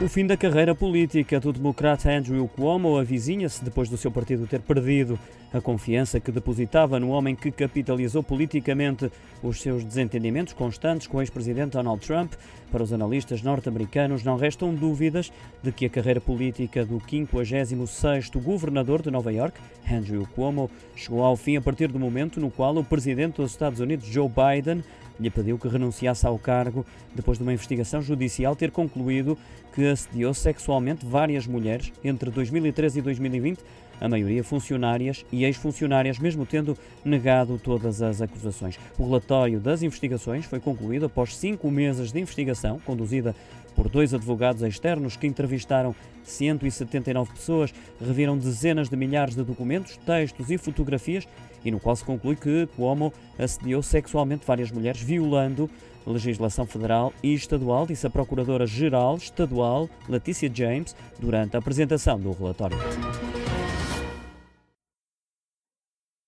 O fim da carreira política do democrata Andrew Cuomo avizinha-se depois do seu partido ter perdido a confiança que depositava no homem que capitalizou politicamente os seus desentendimentos constantes com o ex-presidente Donald Trump. Para os analistas norte-americanos, não restam dúvidas de que a carreira política do 56º governador de Nova York, Andrew Cuomo, chegou ao fim a partir do momento no qual o presidente dos Estados Unidos, Joe Biden, lhe pediu que renunciasse ao cargo depois de uma investigação judicial ter concluído que assediou sexualmente várias mulheres entre 2013 e 2020, a maioria funcionárias e ex-funcionárias, mesmo tendo negado todas as acusações. O relatório das investigações foi concluído após cinco meses de investigação, conduzida por dois advogados externos que entrevistaram 179 pessoas, reviram dezenas de milhares de documentos, textos e fotografias e no qual se conclui que Cuomo assediou sexualmente várias mulheres, violando legislação federal e estadual, disse a Procuradora-Geral Estadual Letícia James durante a apresentação do relatório.